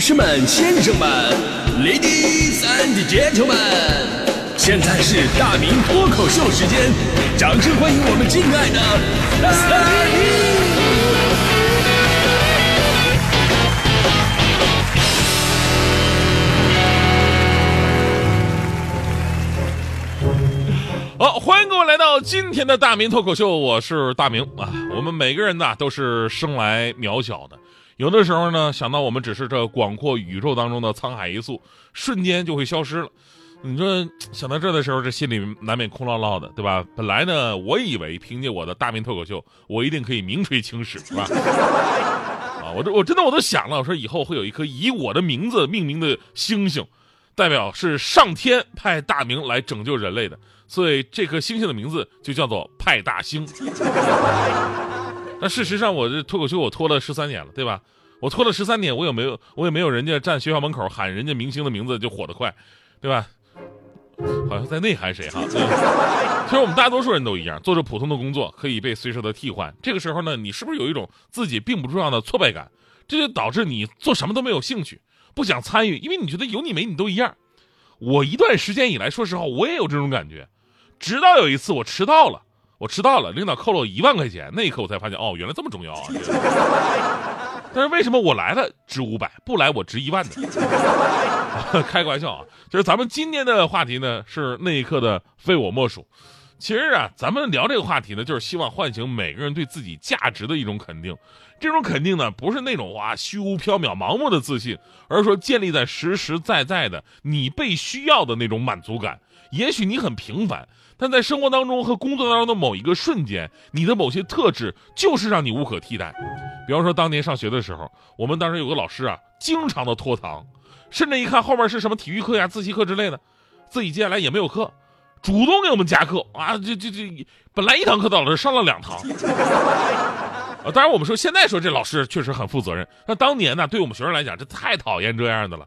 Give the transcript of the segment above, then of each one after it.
士们、先生们，Ladies and Gentlemen，现在是大明脱口秀时间，掌声欢迎我们敬爱的大明！好，欢迎各位来到今天的大明脱口秀，我是大明啊。我们每个人呢都是生来渺小的，有的时候呢想到我们只是这广阔宇宙当中的沧海一粟，瞬间就会消失了。你说想到这的时候，这心里难免空落落的，对吧？本来呢，我以为凭借我的大明脱口秀，我一定可以名垂青史，是吧？啊，我这我真的我都想了，我说以后会有一颗以我的名字命名的星星，代表是上天派大明来拯救人类的。所以这颗星星的名字就叫做派大星。那事实上，我这脱口秀我拖了十三年了，对吧？我拖了十三年，我也没有我也没有人家站学校门口喊人家明星的名字就火得快，对吧？好像在内涵谁哈？其实我们大多数人都一样，做着普通的工作，可以被随时的替换。这个时候呢，你是不是有一种自己并不重要的挫败感？这就导致你做什么都没有兴趣，不想参与，因为你觉得有你没你都一样。我一段时间以来，说实话，我也有这种感觉。直到有一次我迟到了，我迟到了，领导扣了我一万块钱，那一刻我才发现，哦，原来这么重要啊！但是为什么我来了值五百，不来我值一万呢？开个玩笑啊！就是咱们今天的话题呢，是那一刻的非我莫属。其实啊，咱们聊这个话题呢，就是希望唤醒每个人对自己价值的一种肯定。这种肯定呢，不是那种哇虚无缥缈、盲目的自信，而是说建立在实实在在的你被需要的那种满足感。也许你很平凡。但在生活当中和工作当中的某一个瞬间，你的某些特质就是让你无可替代。比方说，当年上学的时候，我们当时有个老师啊，经常的拖堂，甚至一看后面是什么体育课呀、自习课之类的，自己接下来也没有课，主动给我们加课啊！这这这，本来一堂课的老师上了两堂。啊，当然我们说现在说这老师确实很负责任，那当年呢，对我们学生来讲，这太讨厌这样的了。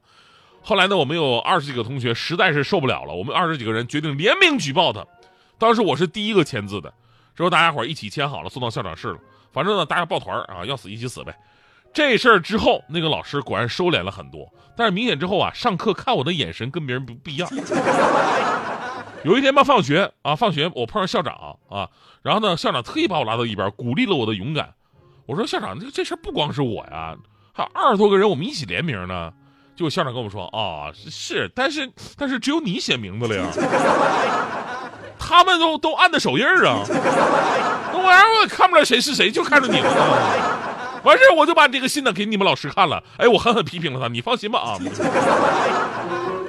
后来呢，我们有二十几个同学实在是受不了了，我们二十几个人决定联名举报他。当时我是第一个签字的，之后大家伙一起签好了，送到校长室了。反正呢，大家抱团啊，要死一起死呗。这事儿之后，那个老师果然收敛了很多，但是明显之后啊，上课看我的眼神跟别人不不一样。有一天吧，放学啊，放学我碰上校长啊，然后呢，校长特意把我拉到一边，鼓励了我的勇敢。我说校长，这这事儿不光是我呀，还有二十多个人，我们一起联名呢。结果校长跟我们说啊，是，但是但是只有你写名字了呀。他们都都按的手印儿啊，那玩意儿我也看不了谁是谁，就看着你了。完事我就把这个信呢给你们老师看了，哎，我狠狠批评了他，你放心吧啊。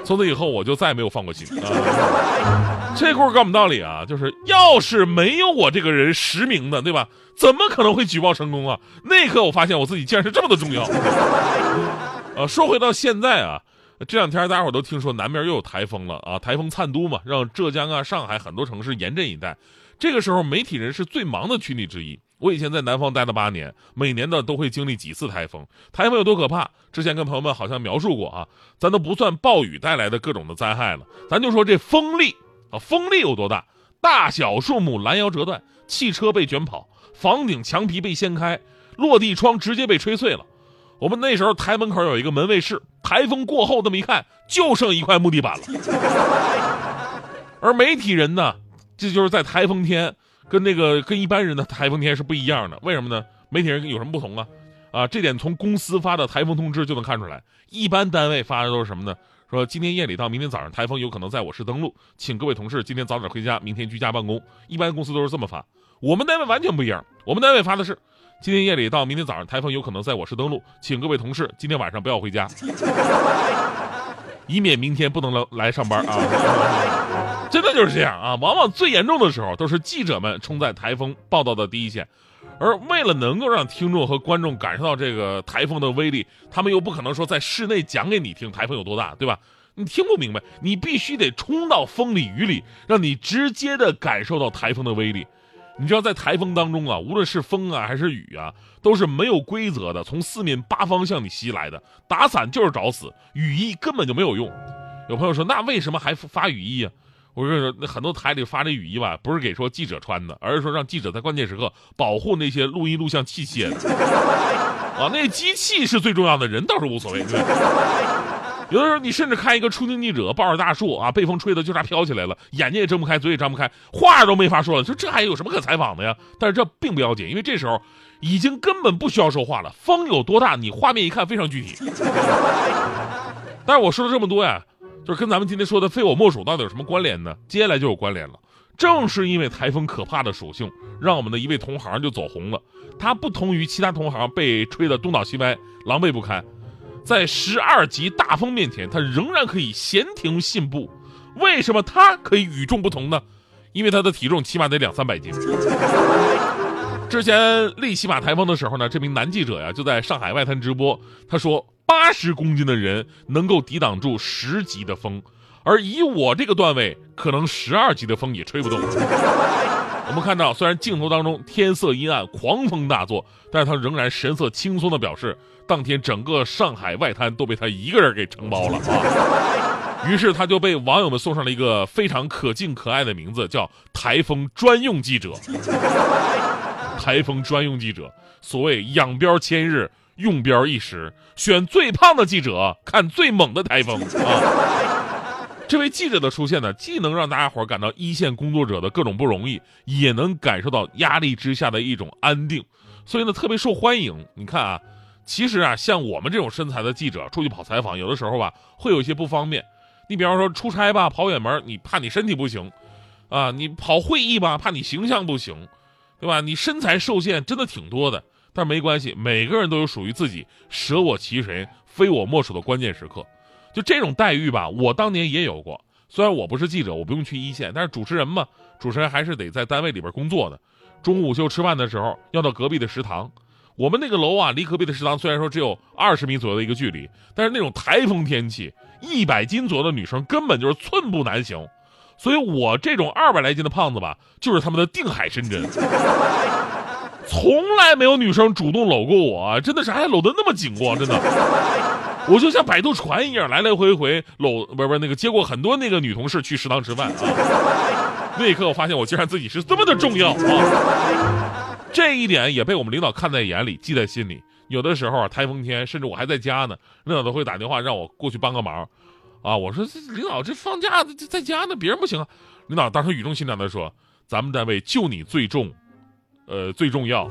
从此以后我就再也没有放过心啊。这故事告诉我们道理啊，就是要是没有我这个人实名的，对吧？怎么可能会举报成功啊？那一刻我发现我自己竟然是这么的重要。呃，说回到现在啊。这两天大家伙都听说南边又有台风了啊！台风灿都嘛，让浙江啊、上海很多城市严阵以待。这个时候，媒体人是最忙的群体之一。我以前在南方待了八年，每年的都会经历几次台风。台风有多可怕？之前跟朋友们好像描述过啊。咱都不算暴雨带来的各种的灾害了，咱就说这风力啊，风力有多大？大小树木拦腰折断，汽车被卷跑，房顶墙皮被掀开，落地窗直接被吹碎了。我们那时候台门口有一个门卫室。台风过后，这么一看，就剩一块木地板了。而媒体人呢，这就是在台风天，跟那个跟一般人的台风天是不一样的。为什么呢？媒体人有什么不同啊？啊，这点从公司发的台风通知就能看出来。一般单位发的都是什么呢？说今天夜里到明天早上，台风有可能在我市登陆，请各位同事今天早点回家，明天居家办公。一般公司都是这么发，我们单位完全不一样。我们单位发的是。今天夜里到明天早上，台风有可能在我市登陆，请各位同事今天晚上不要回家，以免明天不能来来上班啊！真的就是这样啊！往往最严重的时候，都是记者们冲在台风报道的第一线，而为了能够让听众和观众感受到这个台风的威力，他们又不可能说在室内讲给你听台风有多大，对吧？你听不明白，你必须得冲到风里雨里，让你直接的感受到台风的威力。你知道，在台风当中啊，无论是风啊还是雨啊，都是没有规则的，从四面八方向你袭来的。打伞就是找死，雨衣根本就没有用。有朋友说，那为什么还发雨衣啊？我跟你说，那很多台里发这雨衣吧，不是给说记者穿的，而是说让记者在关键时刻保护那些录音录像器械。啊，那机器是最重要的，人倒是无所谓。对有的时候你甚至看一个出镜记者抱着大树啊，被风吹的就差飘起来了，眼睛也睁不开，嘴也张不开，话都没法说了。说这还有什么可采访的呀？但是这并不要紧，因为这时候已经根本不需要说话了。风有多大，你画面一看非常具体。但是我说了这么多呀。就是跟咱们今天说的非我莫属到底有什么关联呢？接下来就有关联了。正是因为台风可怕的属性，让我们的一位同行就走红了。他不同于其他同行被吹得东倒西歪、狼狈不堪，在十二级大风面前，他仍然可以闲庭信步。为什么他可以与众不同呢？因为他的体重起码得两三百斤。之前利奇马台风的时候呢，这名男记者呀就在上海外滩直播，他说。八十公斤的人能够抵挡住十级的风，而以我这个段位，可能十二级的风也吹不动。我们看到，虽然镜头当中天色阴暗，狂风大作，但是他仍然神色轻松的表示，当天整个上海外滩都被他一个人给承包了啊。于是他就被网友们送上了一个非常可敬可爱的名字，叫“台风专用记者”。台风专用记者，所谓养膘千日。用标一时，选最胖的记者看最猛的台风啊！这位记者的出现呢，既能让大家伙感到一线工作者的各种不容易，也能感受到压力之下的一种安定，所以呢，特别受欢迎。你看啊，其实啊，像我们这种身材的记者出去跑采访，有的时候吧，会有一些不方便。你比方说出差吧，跑远门，你怕你身体不行啊；你跑会议吧，怕你形象不行，对吧？你身材受限真的挺多的。但没关系，每个人都有属于自己舍我其谁、非我莫属的关键时刻。就这种待遇吧，我当年也有过。虽然我不是记者，我不用去一线，但是主持人嘛，主持人还是得在单位里边工作的。中午午休吃饭的时候，要到隔壁的食堂。我们那个楼啊，离隔壁的食堂虽然说只有二十米左右的一个距离，但是那种台风天气，一百斤左右的女生根本就是寸步难行。所以我这种二百来斤的胖子吧，就是他们的定海神针。从来没有女生主动搂过我，真的是还搂得那么紧过，真的，我就像摆渡船一样来来回回搂，不是不是那个接过很多那个女同事去食堂吃饭啊。那一刻我发现我竟然自己是这么的重要啊！这一点也被我们领导看在眼里，记在心里。有的时候啊，台风天，甚至我还在家呢，领导都会打电话让我过去帮个忙，啊，我说领导这放假在在家呢，别人不行啊。领导当时语重心长的说：“咱们单位就你最重。”呃，最重要，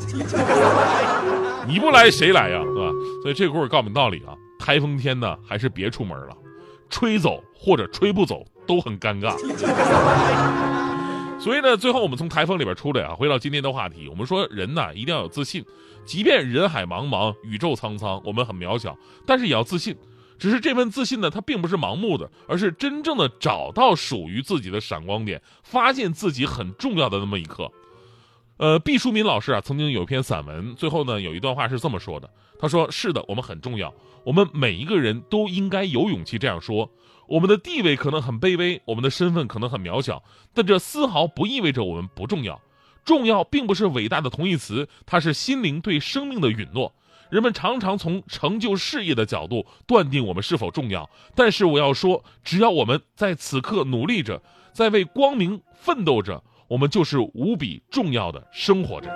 你不来谁来呀，是吧？所以这故事告诉我们道理啊，台风天呢，还是别出门了，吹走或者吹不走都很尴尬。所以呢，最后我们从台风里边出来啊，回到今天的话题，我们说人呢一定要有自信，即便人海茫茫，宇宙苍苍，我们很渺小，但是也要自信。只是这份自信呢，它并不是盲目的，而是真正的找到属于自己的闪光点，发现自己很重要的那么一刻。呃，毕淑敏老师啊，曾经有一篇散文，最后呢有一段话是这么说的：他说，是的，我们很重要，我们每一个人都应该有勇气这样说。我们的地位可能很卑微，我们的身份可能很渺小，但这丝毫不意味着我们不重要。重要并不是伟大的同义词，它是心灵对生命的允诺。人们常常从成就事业的角度断定我们是否重要，但是我要说，只要我们在此刻努力着，在为光明奋斗着。我们就是无比重要的生活着。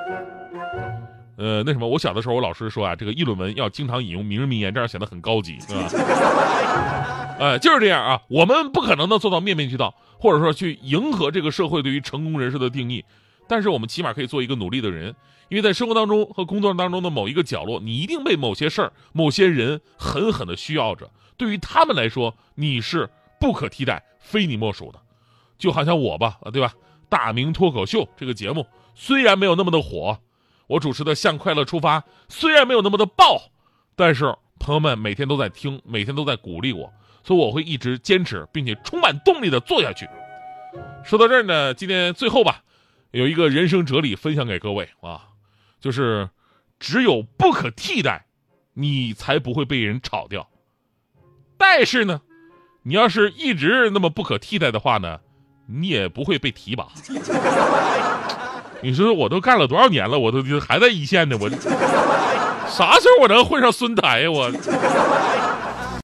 呃，那什么，我小的时候，我老师说啊，这个议论文要经常引用名人名言，这样显得很高级，对吧？呃，就是这样啊。我们不可能的做到面面俱到，或者说去迎合这个社会对于成功人士的定义，但是我们起码可以做一个努力的人，因为在生活当中和工作当中的某一个角落，你一定被某些事儿、某些人狠狠的需要着。对于他们来说，你是不可替代、非你莫属的。就好像我吧，对吧？大明脱口秀这个节目虽然没有那么的火，我主持的《向快乐出发》虽然没有那么的爆，但是朋友们每天都在听，每天都在鼓励我，所以我会一直坚持，并且充满动力的做下去。说到这儿呢，今天最后吧，有一个人生哲理分享给各位啊，就是只有不可替代，你才不会被人炒掉。但是呢，你要是一直那么不可替代的话呢？你也不会被提拔。你说我都干了多少年了，我都还在一线呢，我啥时候我能混上孙台呀？我。